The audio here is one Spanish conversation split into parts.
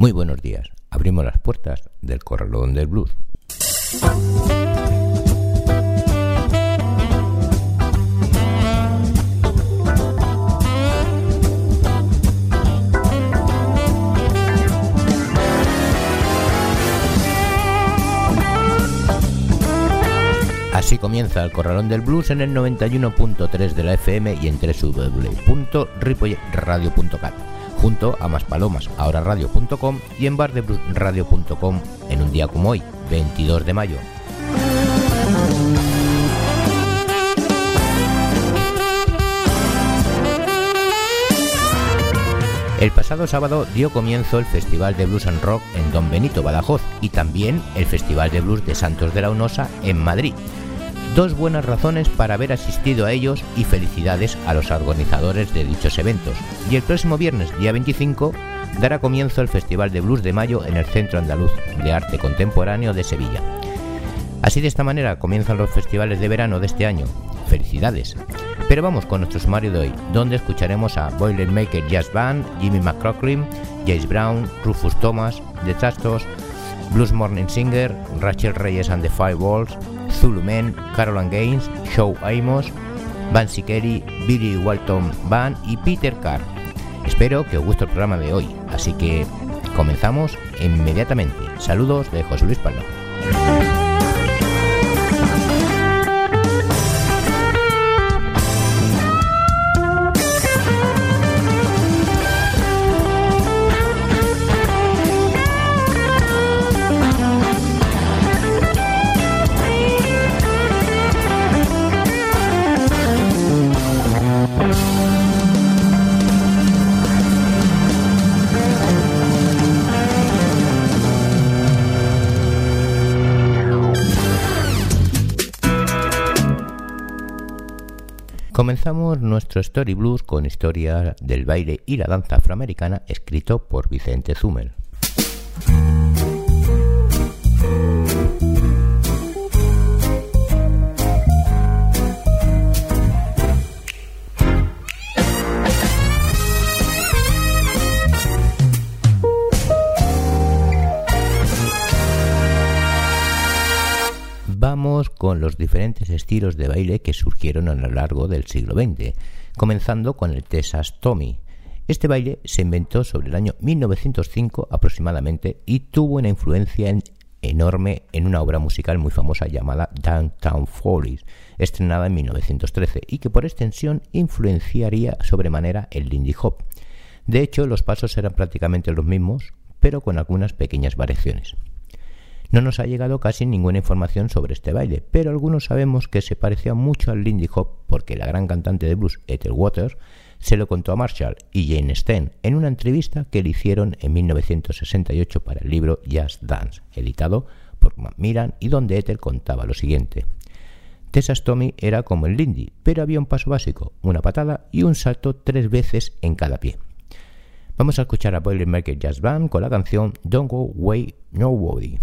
Muy buenos días. Abrimos las puertas del Corralón del Blues. Así comienza el Corralón del Blues en el 91.3 de la FM y en www.ripoyradio.cat junto a Más Palomas, ahora radio.com y en bardebluesradio.com en un día como hoy, 22 de mayo. El pasado sábado dio comienzo el Festival de Blues and Rock en Don Benito Badajoz y también el Festival de Blues de Santos de la Unosa en Madrid. Dos buenas razones para haber asistido a ellos y felicidades a los organizadores de dichos eventos. Y el próximo viernes, día 25, dará comienzo el Festival de Blues de Mayo en el Centro Andaluz de Arte Contemporáneo de Sevilla. Así de esta manera comienzan los festivales de verano de este año. Felicidades. Pero vamos con nuestro sumario de hoy, donde escucharemos a Boilermaker Jazz Band, Jimmy McCrocklin, Jace Brown, Rufus Thomas, The Tastos, Blues Morning Singer, Rachel Reyes and the Five Walls, Zulu Men, Caroline Gaines, Show Amos, Van Sikeri, Billy Walton Band y Peter Carr. Espero que os guste el programa de hoy, así que comenzamos inmediatamente. Saludos de José Luis Palma. Comenzamos nuestro Story Blues con historia del baile y la danza afroamericana escrito por Vicente Zumel. Con los diferentes estilos de baile que surgieron a lo largo del siglo XX, comenzando con el Texas Tommy. Este baile se inventó sobre el año 1905 aproximadamente y tuvo una influencia enorme en una obra musical muy famosa llamada Downtown Follies, estrenada en 1913 y que por extensión influenciaría sobremanera el Lindy Hop. De hecho, los pasos eran prácticamente los mismos, pero con algunas pequeñas variaciones. No nos ha llegado casi ninguna información sobre este baile, pero algunos sabemos que se parecía mucho al Lindy Hop porque la gran cantante de blues Ethel Waters se lo contó a Marshall y Jane Steen en una entrevista que le hicieron en 1968 para el libro Jazz Dance, editado por Macmillan y donde Ethel contaba lo siguiente. Texas Tommy era como el Lindy, pero había un paso básico, una patada y un salto tres veces en cada pie. Vamos a escuchar a Boilermaker Jazz Band con la canción Don't Go Away Nobody.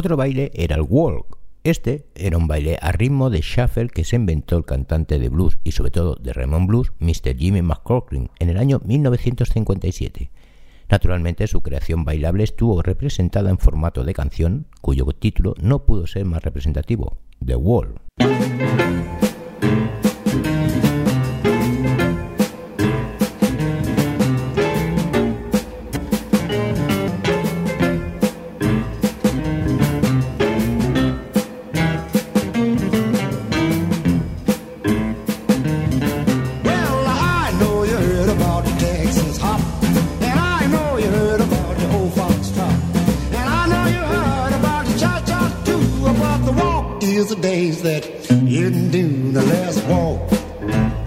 Otro baile era el walk. Este era un baile a ritmo de shuffle que se inventó el cantante de blues y sobre todo de Raymond Blues, Mr. Jimmy McCorkling, en el año 1957. Naturalmente, su creación bailable estuvo representada en formato de canción, cuyo título no pudo ser más representativo, The Wall. You do the last walk.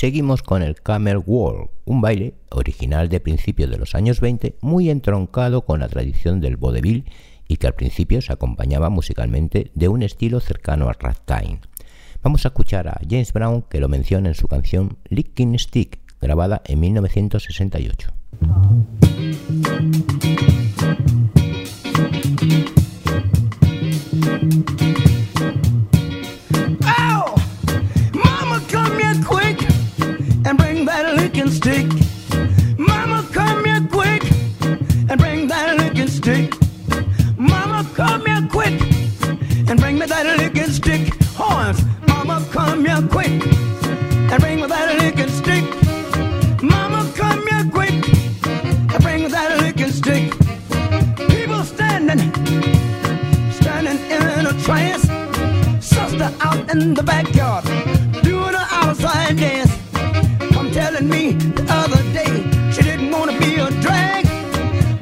Seguimos con el Camel Walk, un baile original de principios de los años 20, muy entroncado con la tradición del vodevil y que al principio se acompañaba musicalmente de un estilo cercano al ragtime. Vamos a escuchar a James Brown que lo menciona en su canción Licking Stick, grabada en 1968. Stick. Mama, come here quick and bring that licking stick. Mama, come here quick and bring me that licking stick. Horns, Mama, come here quick and bring me that licking stick. Mama, come here quick and bring me that licking stick. People standing, standing in a trance. Sister out in the backyard doing an outside dance telling me the other day she didn't want to be a drag.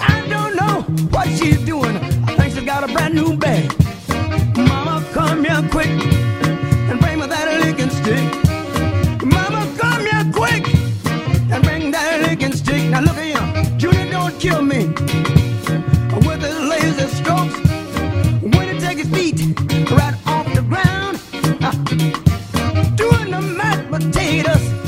I don't know what she's doing. I think she's got a brand new bag. Mama, come here quick and bring me that licking stick. Mama, come here quick and bring that licking stick. Now look at him. Junior, don't kill me with his lazy strokes. When he take his feet right off the ground, uh, doing the mashed potatoes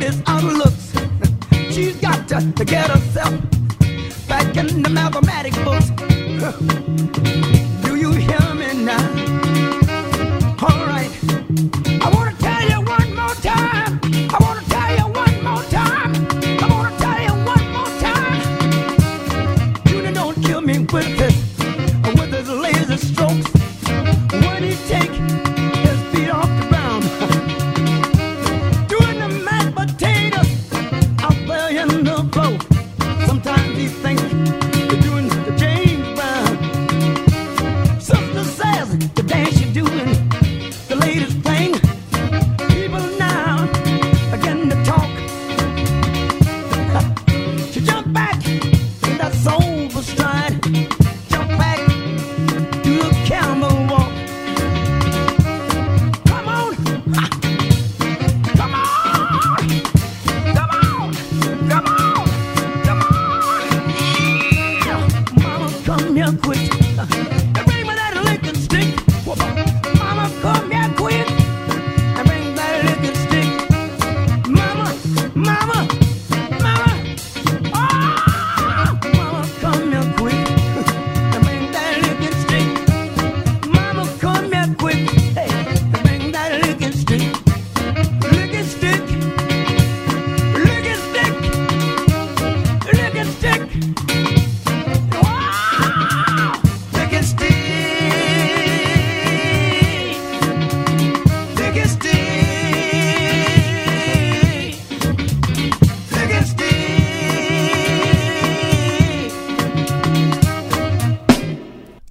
lady's out of looks. She's got to, to get herself back in the mathematics books.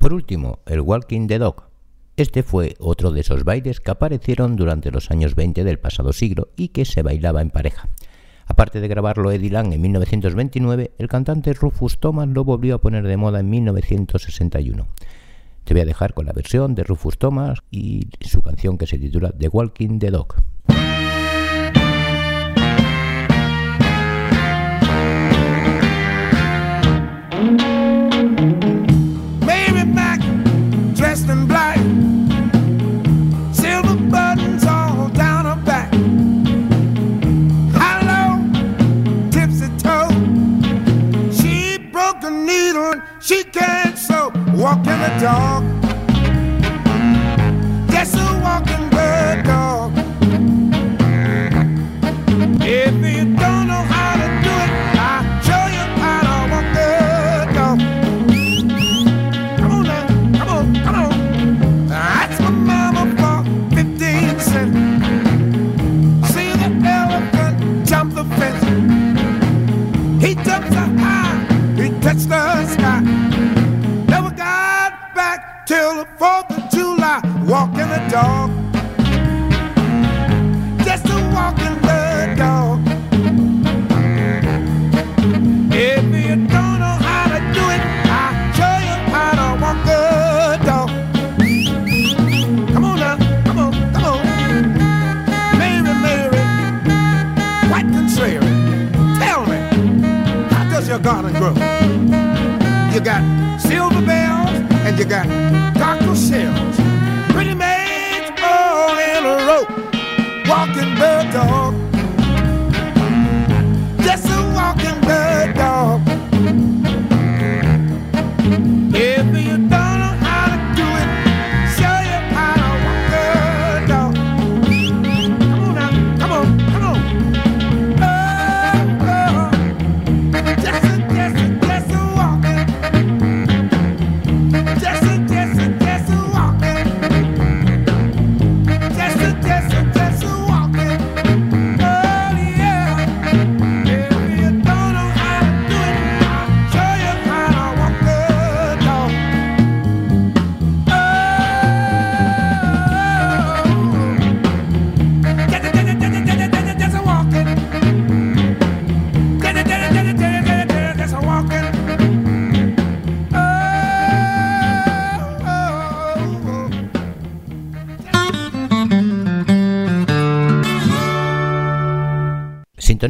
Por último, el Walking the Dog. Este fue otro de esos bailes que aparecieron durante los años 20 del pasado siglo y que se bailaba en pareja. Aparte de grabarlo Eddie Lang en 1929, el cantante Rufus Thomas lo volvió a poner de moda en 1961. Te voy a dejar con la versión de Rufus Thomas y su canción que se titula The Walking the Dog. walking, so walking the dog. Just a walking bird dog. If July walking walk the dog. Just to walkin' the dog. If you don't know how to do it, I'll show you how to walk the dog. Come on now, come on, come on. Mary, Mary, quite contrary. Tell me, how does your garden grow? You got silver bells and you got shells, pretty maids all in a row, walking bird dog.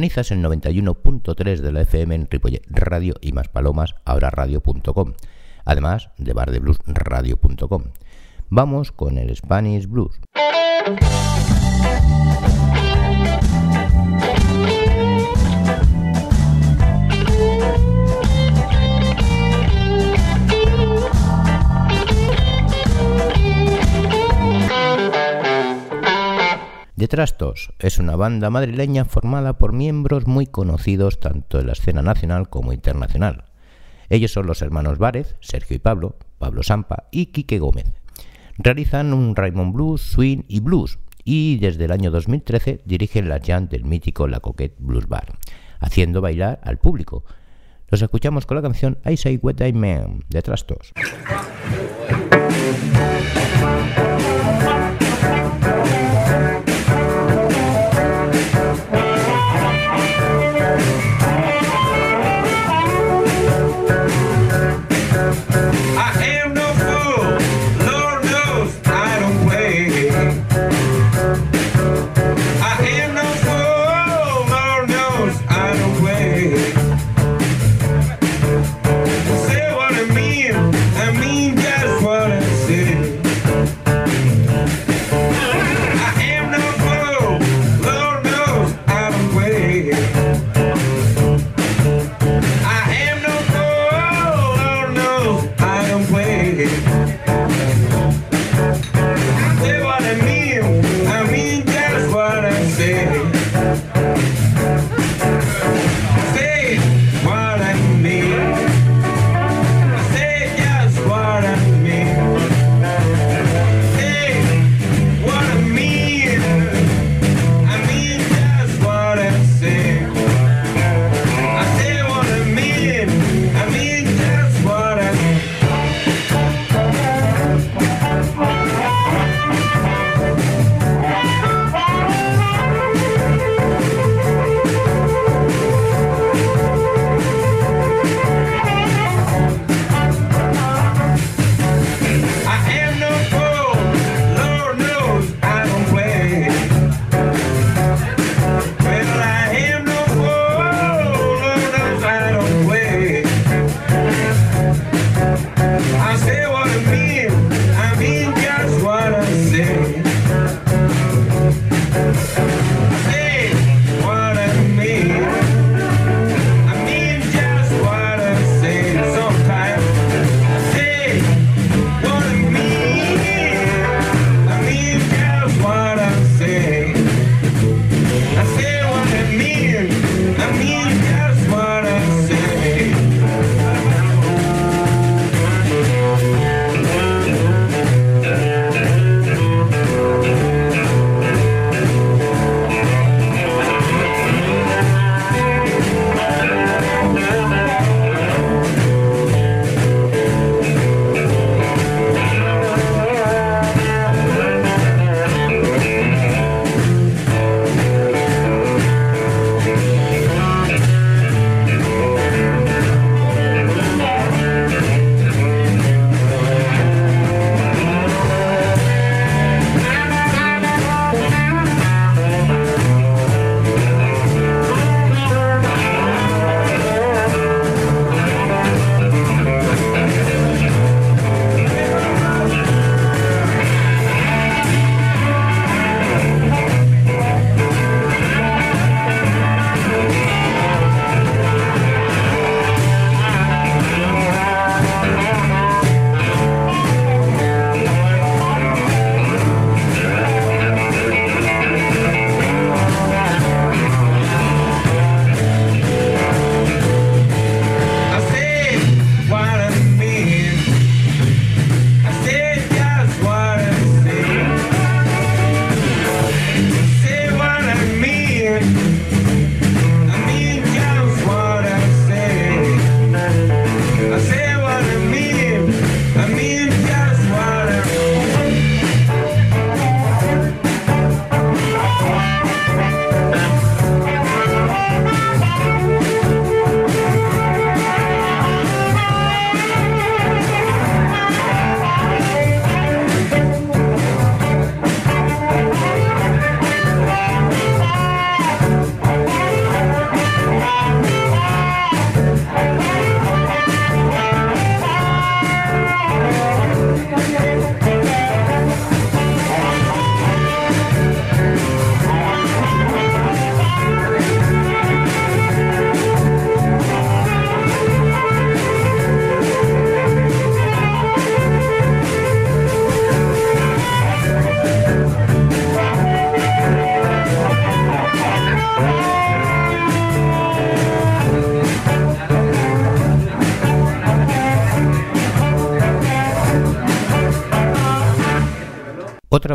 Sintonizas el 91.3 de la FM en Ripollet Radio y más palomas, ahora radio.com, además de bardebluesradio.com. Vamos con el Spanish Blues. De Trastos es una banda madrileña formada por miembros muy conocidos tanto en la escena nacional como internacional. Ellos son los hermanos Várez, Sergio y Pablo, Pablo Sampa y Quique Gómez. Realizan un Raymond Blues, Swing y Blues y desde el año 2013 dirigen la jam del mítico La Coquette Blues Bar, haciendo bailar al público. Los escuchamos con la canción I Say What I Mean de Trastos.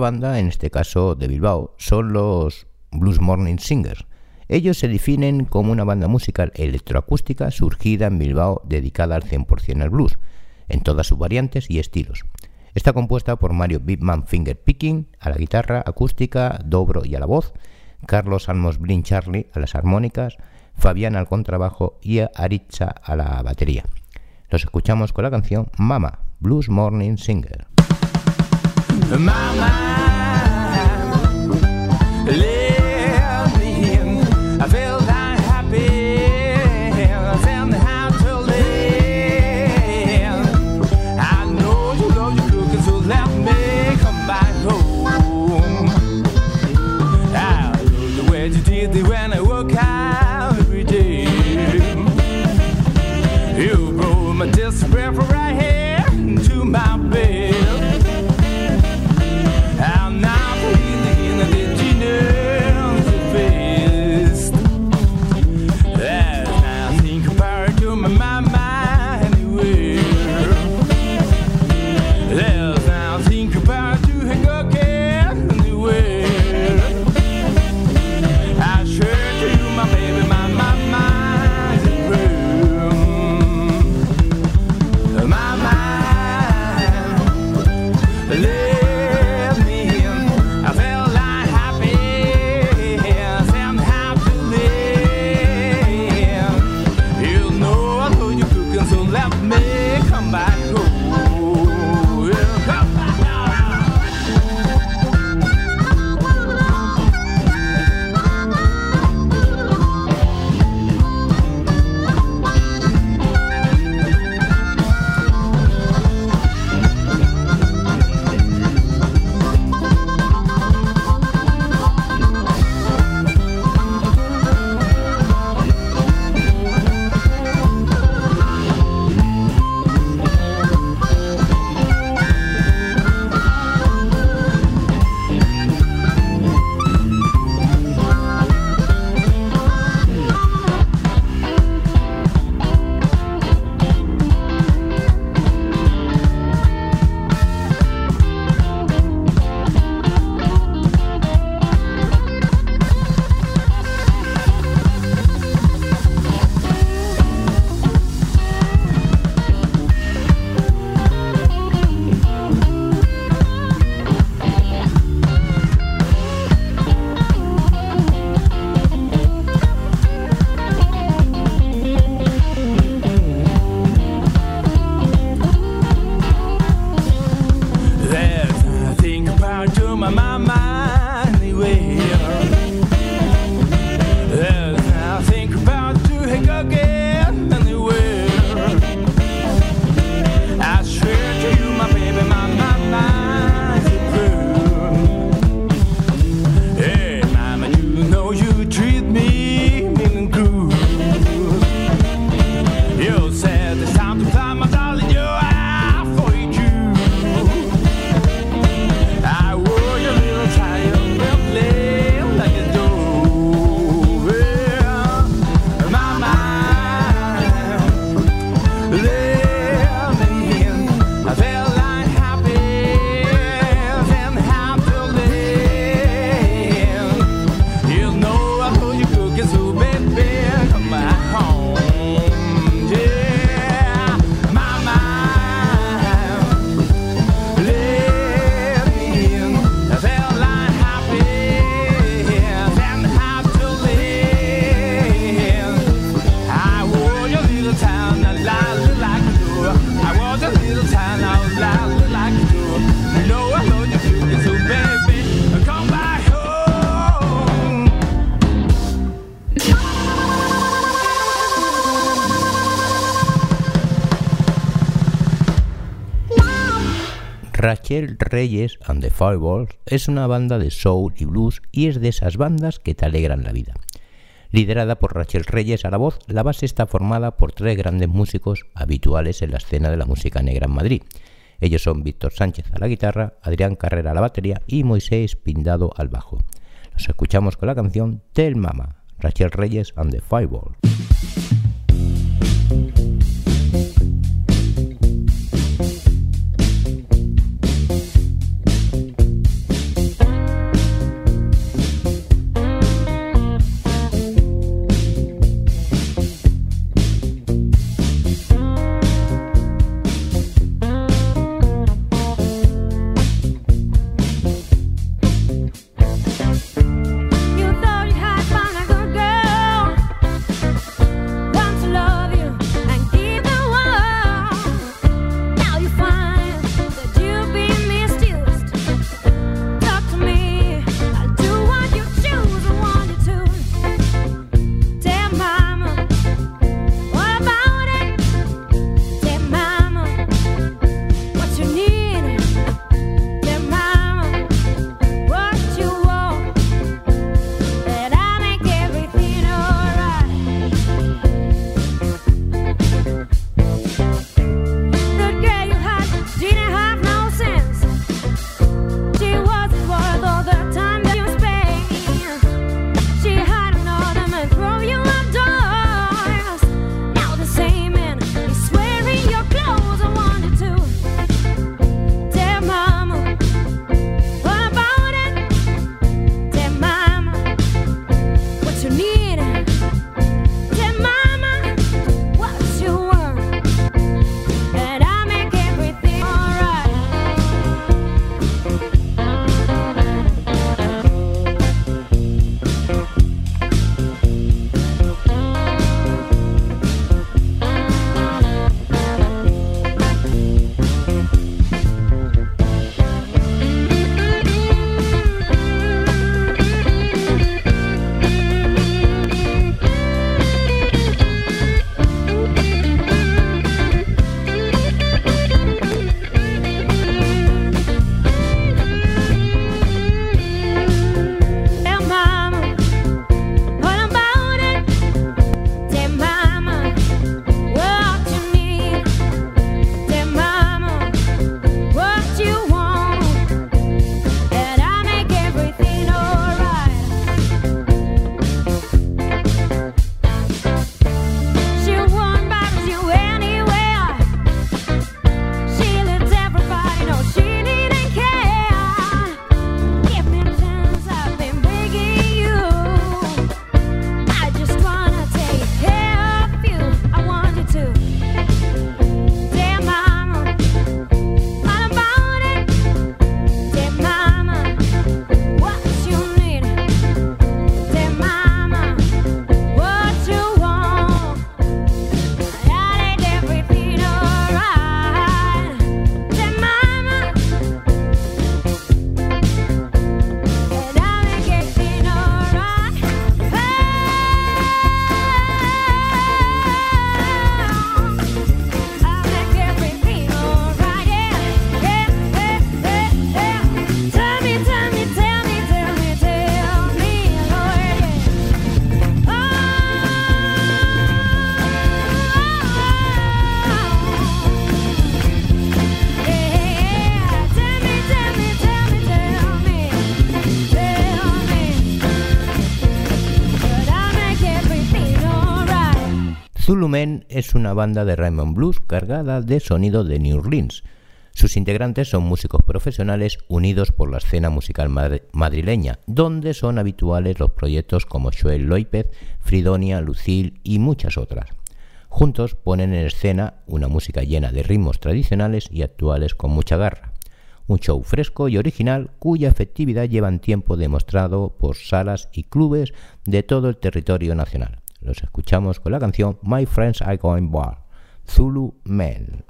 Banda, en este caso de Bilbao, son los Blues Morning Singers. Ellos se definen como una banda musical electroacústica surgida en Bilbao dedicada al 100% al blues, en todas sus variantes y estilos. Está compuesta por Mario Bipman Finger Picking a la guitarra acústica, dobro y a la voz, Carlos Almos Blin Charlie a las armónicas, Fabián al contrabajo y Aritza a la batería. Los escuchamos con la canción Mama, Blues Morning Singer. my mind. Rachel Reyes and the Fireballs es una banda de soul y blues y es de esas bandas que te alegran la vida. Liderada por Rachel Reyes a la voz, la base está formada por tres grandes músicos habituales en la escena de la música negra en Madrid. Ellos son Víctor Sánchez a la guitarra, Adrián Carrera a la batería y Moisés Pindado al bajo. Los escuchamos con la canción Tell Mama, Rachel Reyes and the Fireballs. Zulu Men es una banda de Raymond Blues cargada de sonido de New Orleans. Sus integrantes son músicos profesionales unidos por la escena musical madrileña, donde son habituales los proyectos como Joel Loipez, Fridonia, Lucille y muchas otras. Juntos ponen en escena una música llena de ritmos tradicionales y actuales con mucha garra. Un show fresco y original cuya efectividad llevan tiempo demostrado por salas y clubes de todo el territorio nacional. Los escuchamos con la canción My Friends Are Going Bar, Zulu Men.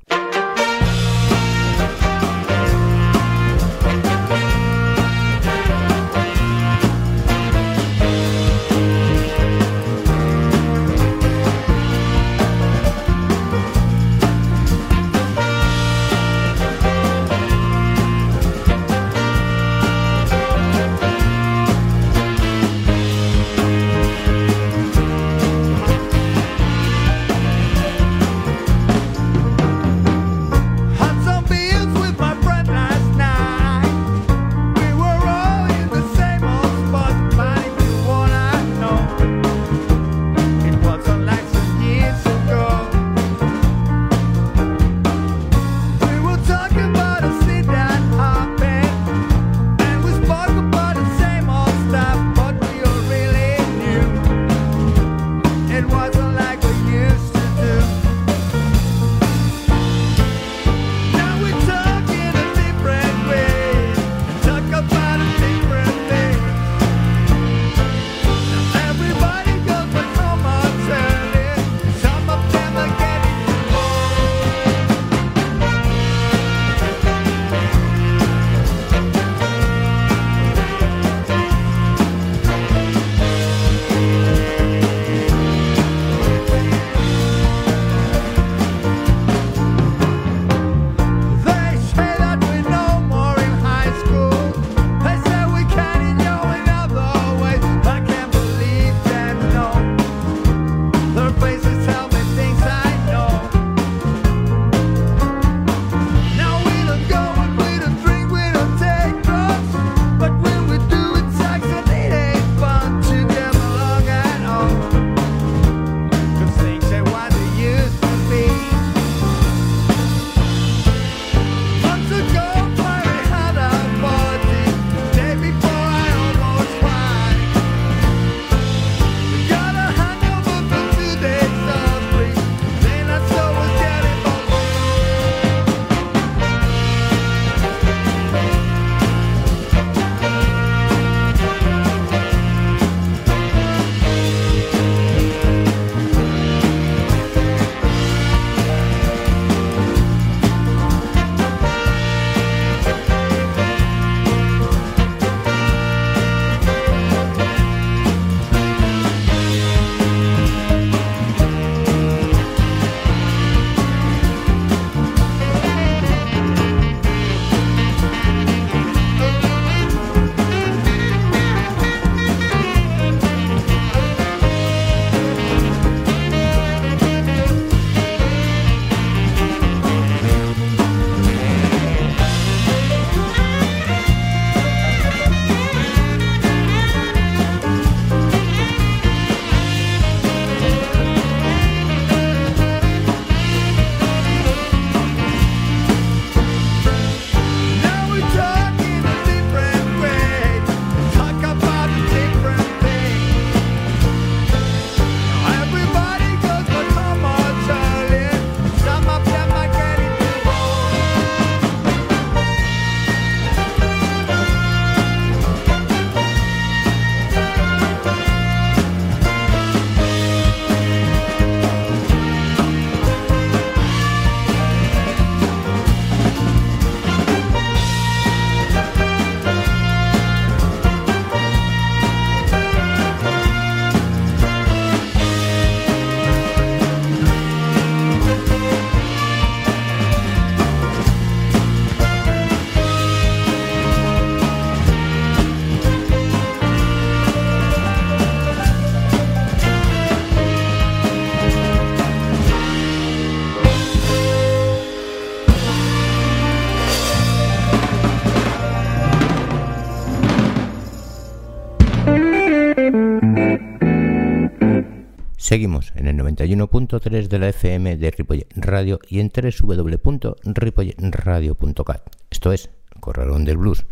Seguimos en el 91.3 de la FM de Ripollet Radio y en www.ripolletradio.cat. Esto es Corralón del Blues.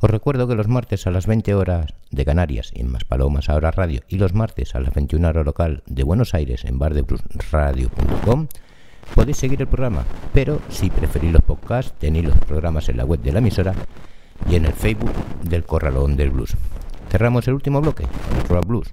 Os recuerdo que los martes a las 20 horas de Canarias en Más Palomas Ahora Radio y los martes a las 21 horas local de Buenos Aires en bardebluesradio.com podéis seguir el programa, pero si preferís los podcasts tenéis los programas en la web de la emisora y en el Facebook del Corralón del Blues. Cerramos el último bloque Blues.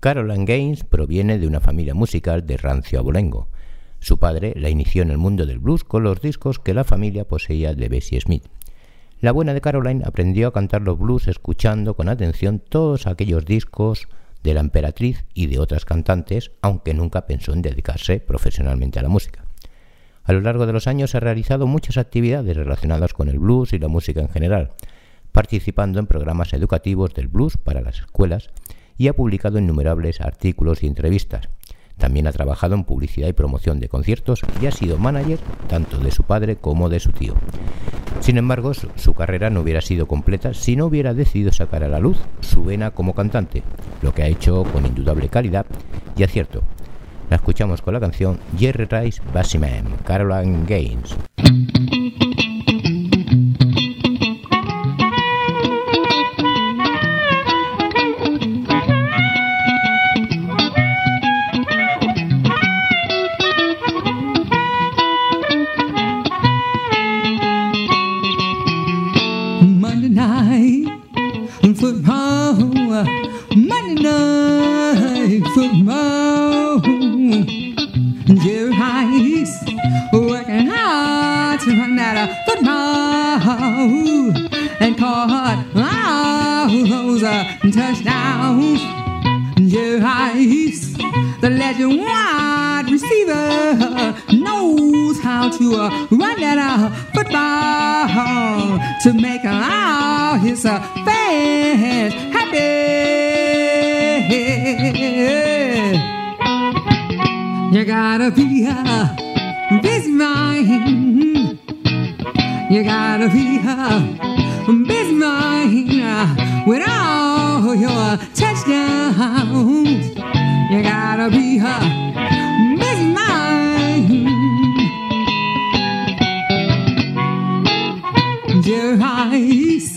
Caroline Gaines proviene de una familia musical de rancio abolengo. Su padre la inició en el mundo del blues con los discos que la familia poseía de Bessie Smith. La buena de Caroline aprendió a cantar los blues escuchando con atención todos aquellos discos de la emperatriz y de otras cantantes, aunque nunca pensó en dedicarse profesionalmente a la música. A lo largo de los años ha realizado muchas actividades relacionadas con el blues y la música en general, participando en programas educativos del blues para las escuelas y ha publicado innumerables artículos y entrevistas. También ha trabajado en publicidad y promoción de conciertos y ha sido manager tanto de su padre como de su tío. Sin embargo, su, carrera no hubiera sido completa si no hubiera decidido sacar a la luz su vena como cantante, lo que ha hecho con indudable calidad y acierto. La escuchamos con la canción Jerry Rice Bassiman, Caroline Gaines. to make all his fans happy. You gotta be uh, a busy mind. You gotta be uh, a busy mind uh, with all your touchdowns. You gotta be a your eyes.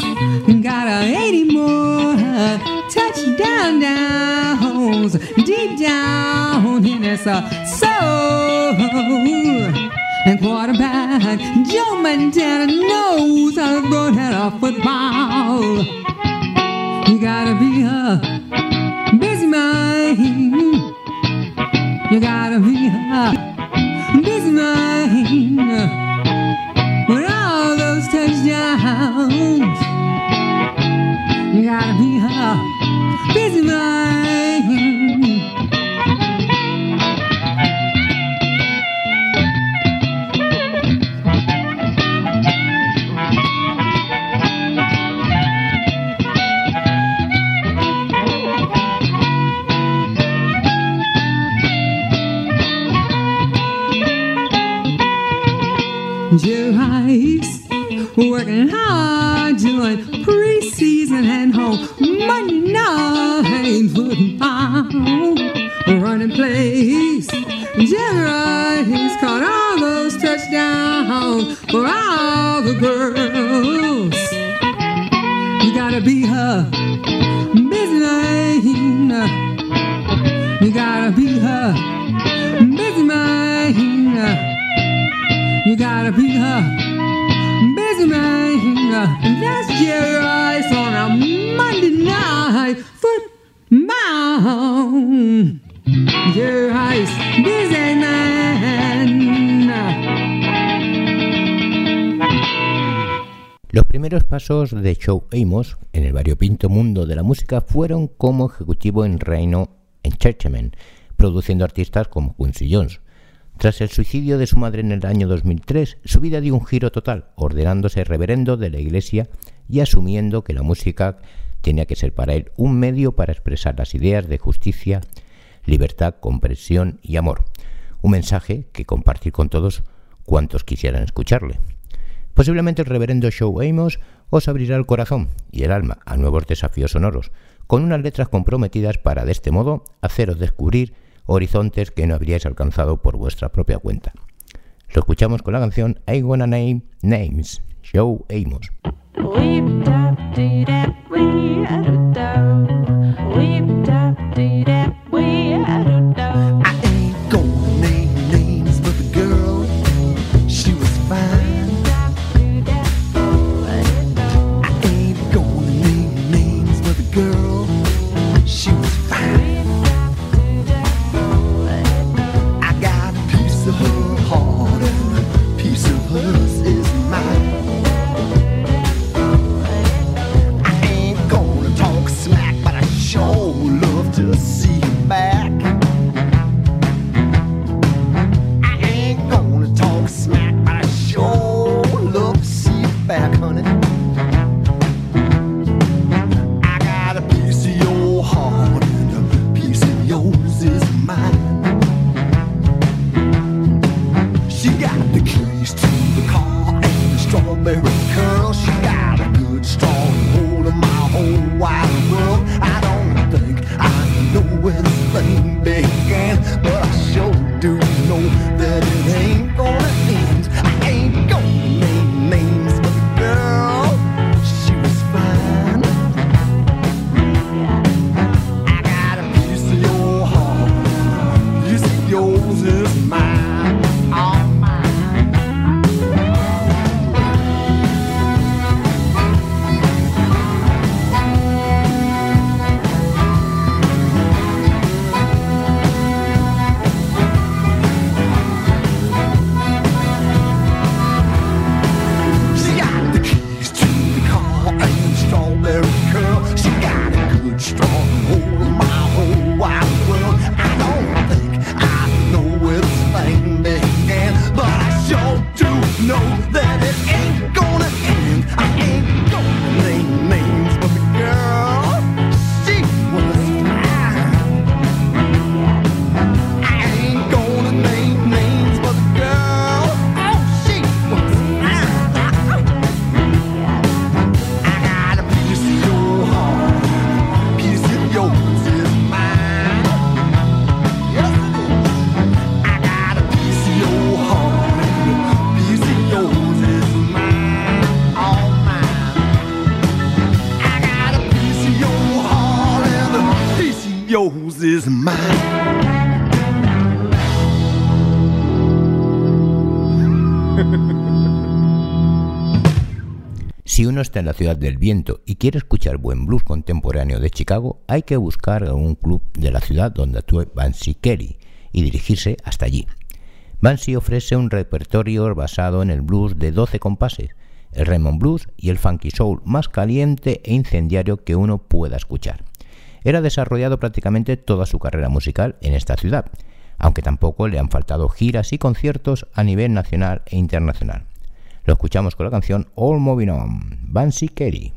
Got a eighty more touchdown downs deep down in his uh, soul. And quarterback Joe Montana knows I've brought out a football. pasos de Show Amos en el variopinto mundo de la música fueron como ejecutivo en Reino Enchantment, produciendo artistas como Quincy Jones. Tras el suicidio de su madre en el año 2003, su vida dio un giro total, ordenándose reverendo de la iglesia y asumiendo que la música tenía que ser para él un medio para expresar las ideas de justicia, libertad, comprensión y amor. Un mensaje que compartir con todos cuantos quisieran escucharle. Posiblemente el reverendo Show Amos os abrirá el corazón y el alma a nuevos desafíos sonoros, con unas letras comprometidas para de este modo haceros descubrir horizontes que no habríais alcanzado por vuestra propia cuenta. Lo escuchamos con la canción I Wanna Name Names, Show Amos. está en la ciudad del viento y quiere escuchar buen blues contemporáneo de Chicago, hay que buscar algún club de la ciudad donde actúe Bansi Kelly y dirigirse hasta allí. Bansi ofrece un repertorio basado en el blues de 12 compases, el Raymond Blues y el Funky Soul más caliente e incendiario que uno pueda escuchar. Era desarrollado prácticamente toda su carrera musical en esta ciudad, aunque tampoco le han faltado giras y conciertos a nivel nacional e internacional. Lo escuchamos con la canción All Moving On, Bansi Kerry.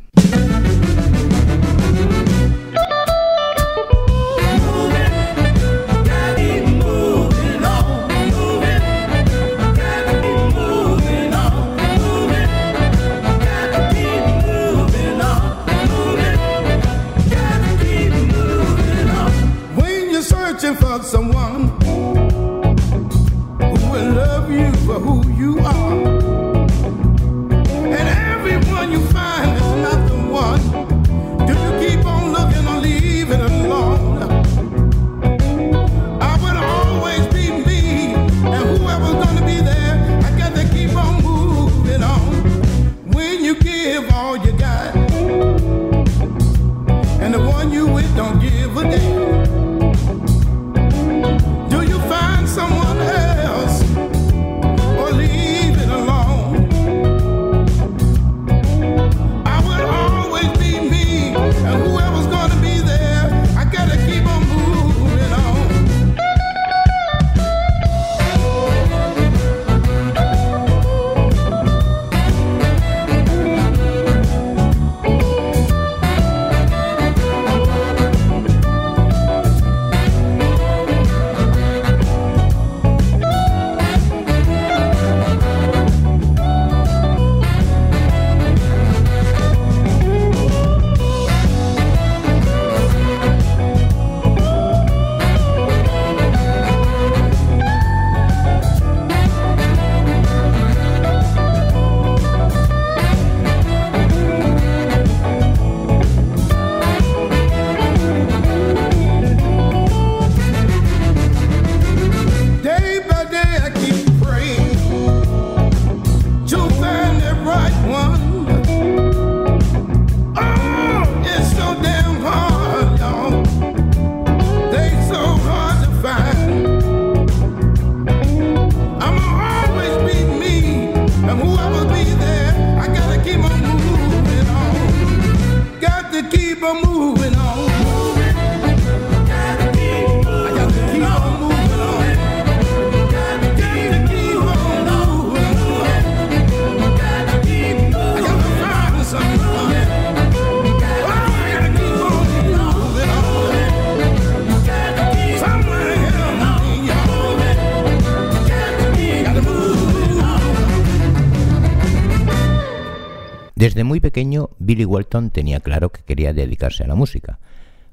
Muy pequeño, Billy Walton tenía claro que quería dedicarse a la música.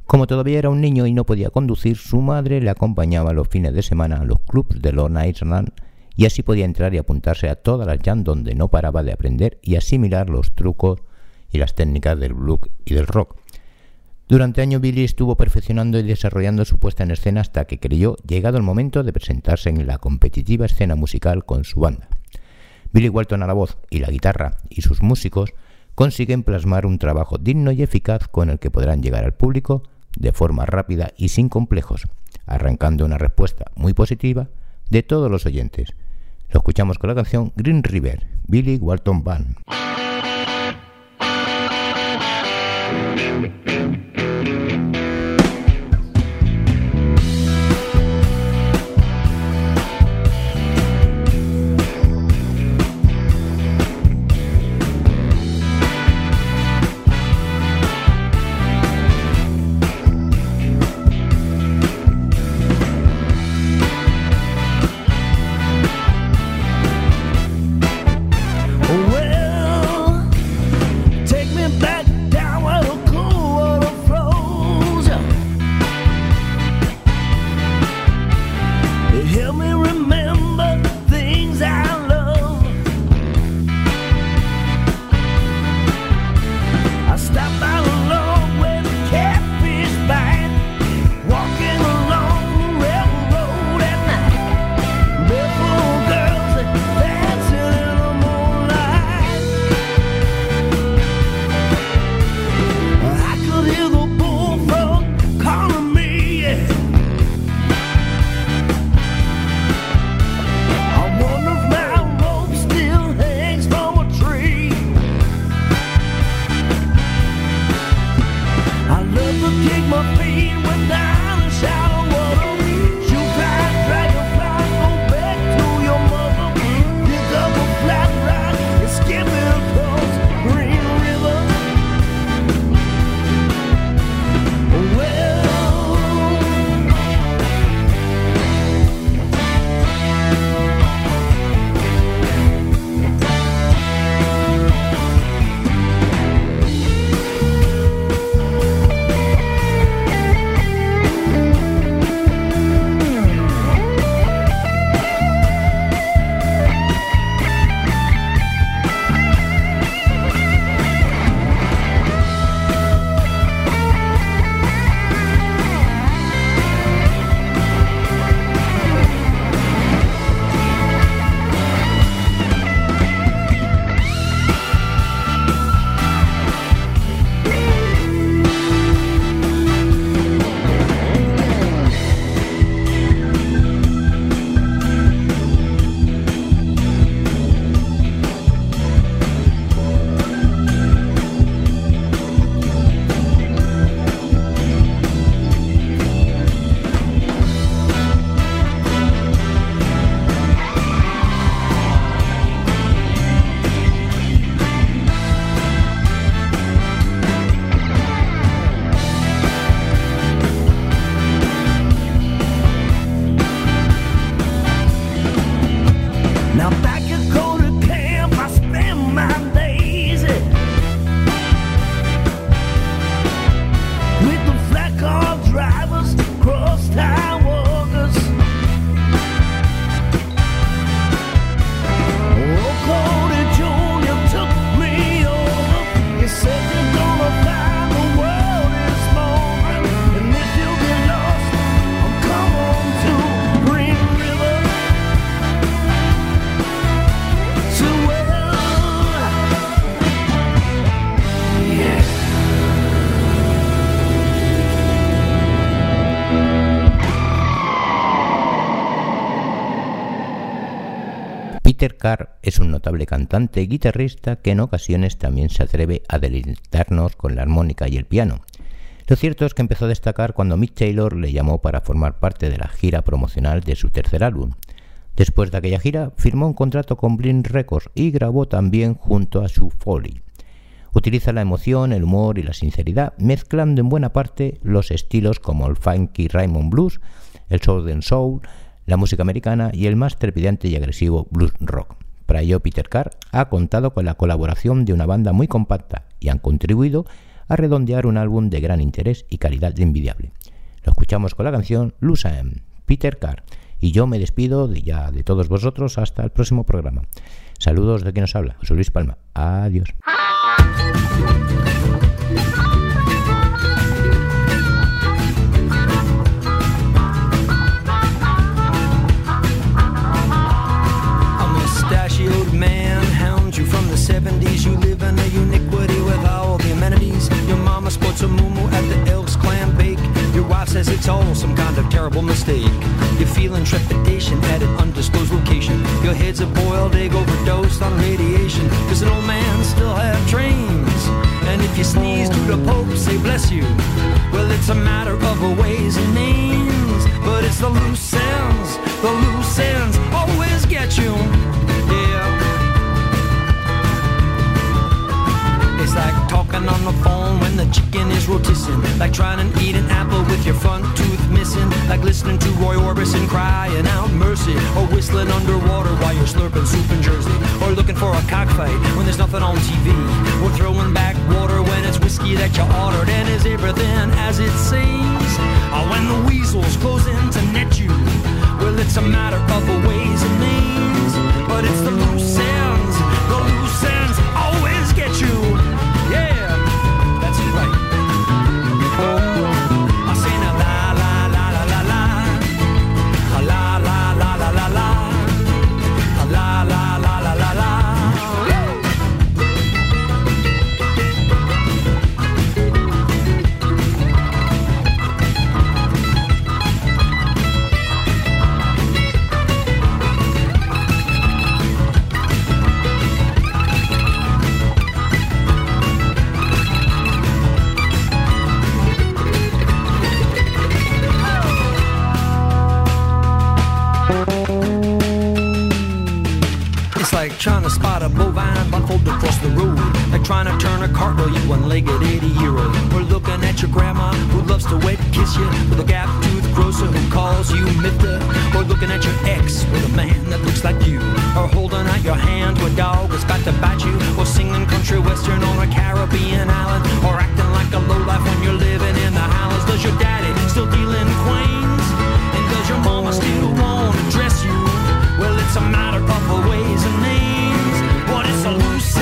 Como todavía era un niño y no podía conducir, su madre le acompañaba los fines de semana a los clubs de Long Island y así podía entrar y apuntarse a todas las jam donde no paraba de aprender y asimilar los trucos y las técnicas del blues y del rock. Durante años Billy estuvo perfeccionando y desarrollando su puesta en escena hasta que creyó llegado el momento de presentarse en la competitiva escena musical con su banda. Billy Walton a la voz y la guitarra y sus músicos consiguen plasmar un trabajo digno y eficaz con el que podrán llegar al público de forma rápida y sin complejos, arrancando una respuesta muy positiva de todos los oyentes. Lo escuchamos con la canción Green River, Billy Walton Band. Peter Carr es un notable cantante y guitarrista que en ocasiones también se atreve a deleitarnos con la armónica y el piano. Lo cierto es que empezó a destacar cuando Mick Taylor le llamó para formar parte de la gira promocional de su tercer álbum. Después de aquella gira, firmó un contrato con Blind Records y grabó también junto a su Foley. Utiliza la emoción, el humor y la sinceridad, mezclando en buena parte los estilos como el funky Raymond Blues, el Southern Soul, la música americana y el más trepidante y agresivo blues rock. Para ello, Peter Carr ha contado con la colaboración de una banda muy compacta y han contribuido a redondear un álbum de gran interés y calidad envidiable. Lo escuchamos con la canción Lusa M, Peter Carr, y yo me despido de ya de todos vosotros hasta el próximo programa. Saludos de quien nos habla, José Luis Palma. Adiós. 70s. You live in a uniquity with all the amenities. Your mama sports a moo at the Elks Clam Bake. Your wife says it's all some kind of terrible mistake. You're feeling trepidation at an undisclosed location. Your head's a boiled egg overdosed on radiation. Cause an old man still have trains. And if you sneeze to the Pope, say bless you. Well, it's a matter of a ways and means. But it's the loose ends, the loose ends always get you. It's like talking on the phone when the chicken is rotisserie. Like trying to eat an apple with your front tooth missing. Like listening to Roy Orbison crying out mercy. Or whistling underwater while you're slurping soup in Jersey. Or looking for a cockfight when there's nothing on TV. Or throwing back water when it's whiskey that you ordered. And is everything as it seems? Or when the weasels close in to net you. Well, it's a matter of a ways and means. But it's the loose ends, the loose ends always get you. Trying to turn a cartwheel, you one-legged 80-year-old. Or looking at your grandma who loves to wet kiss you. With a gap-toothed grocer who calls you Mister. Or looking at your ex with a man that looks like you. Or holding out your hand to a dog that's about to bite you. Or singing country western on a Caribbean island. Or acting like a lowlife when you're living in the Highlands. Does your daddy still deal in queens? And does your mama still want to dress you? Well, it's a matter of ways and means. But it's a loose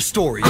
story.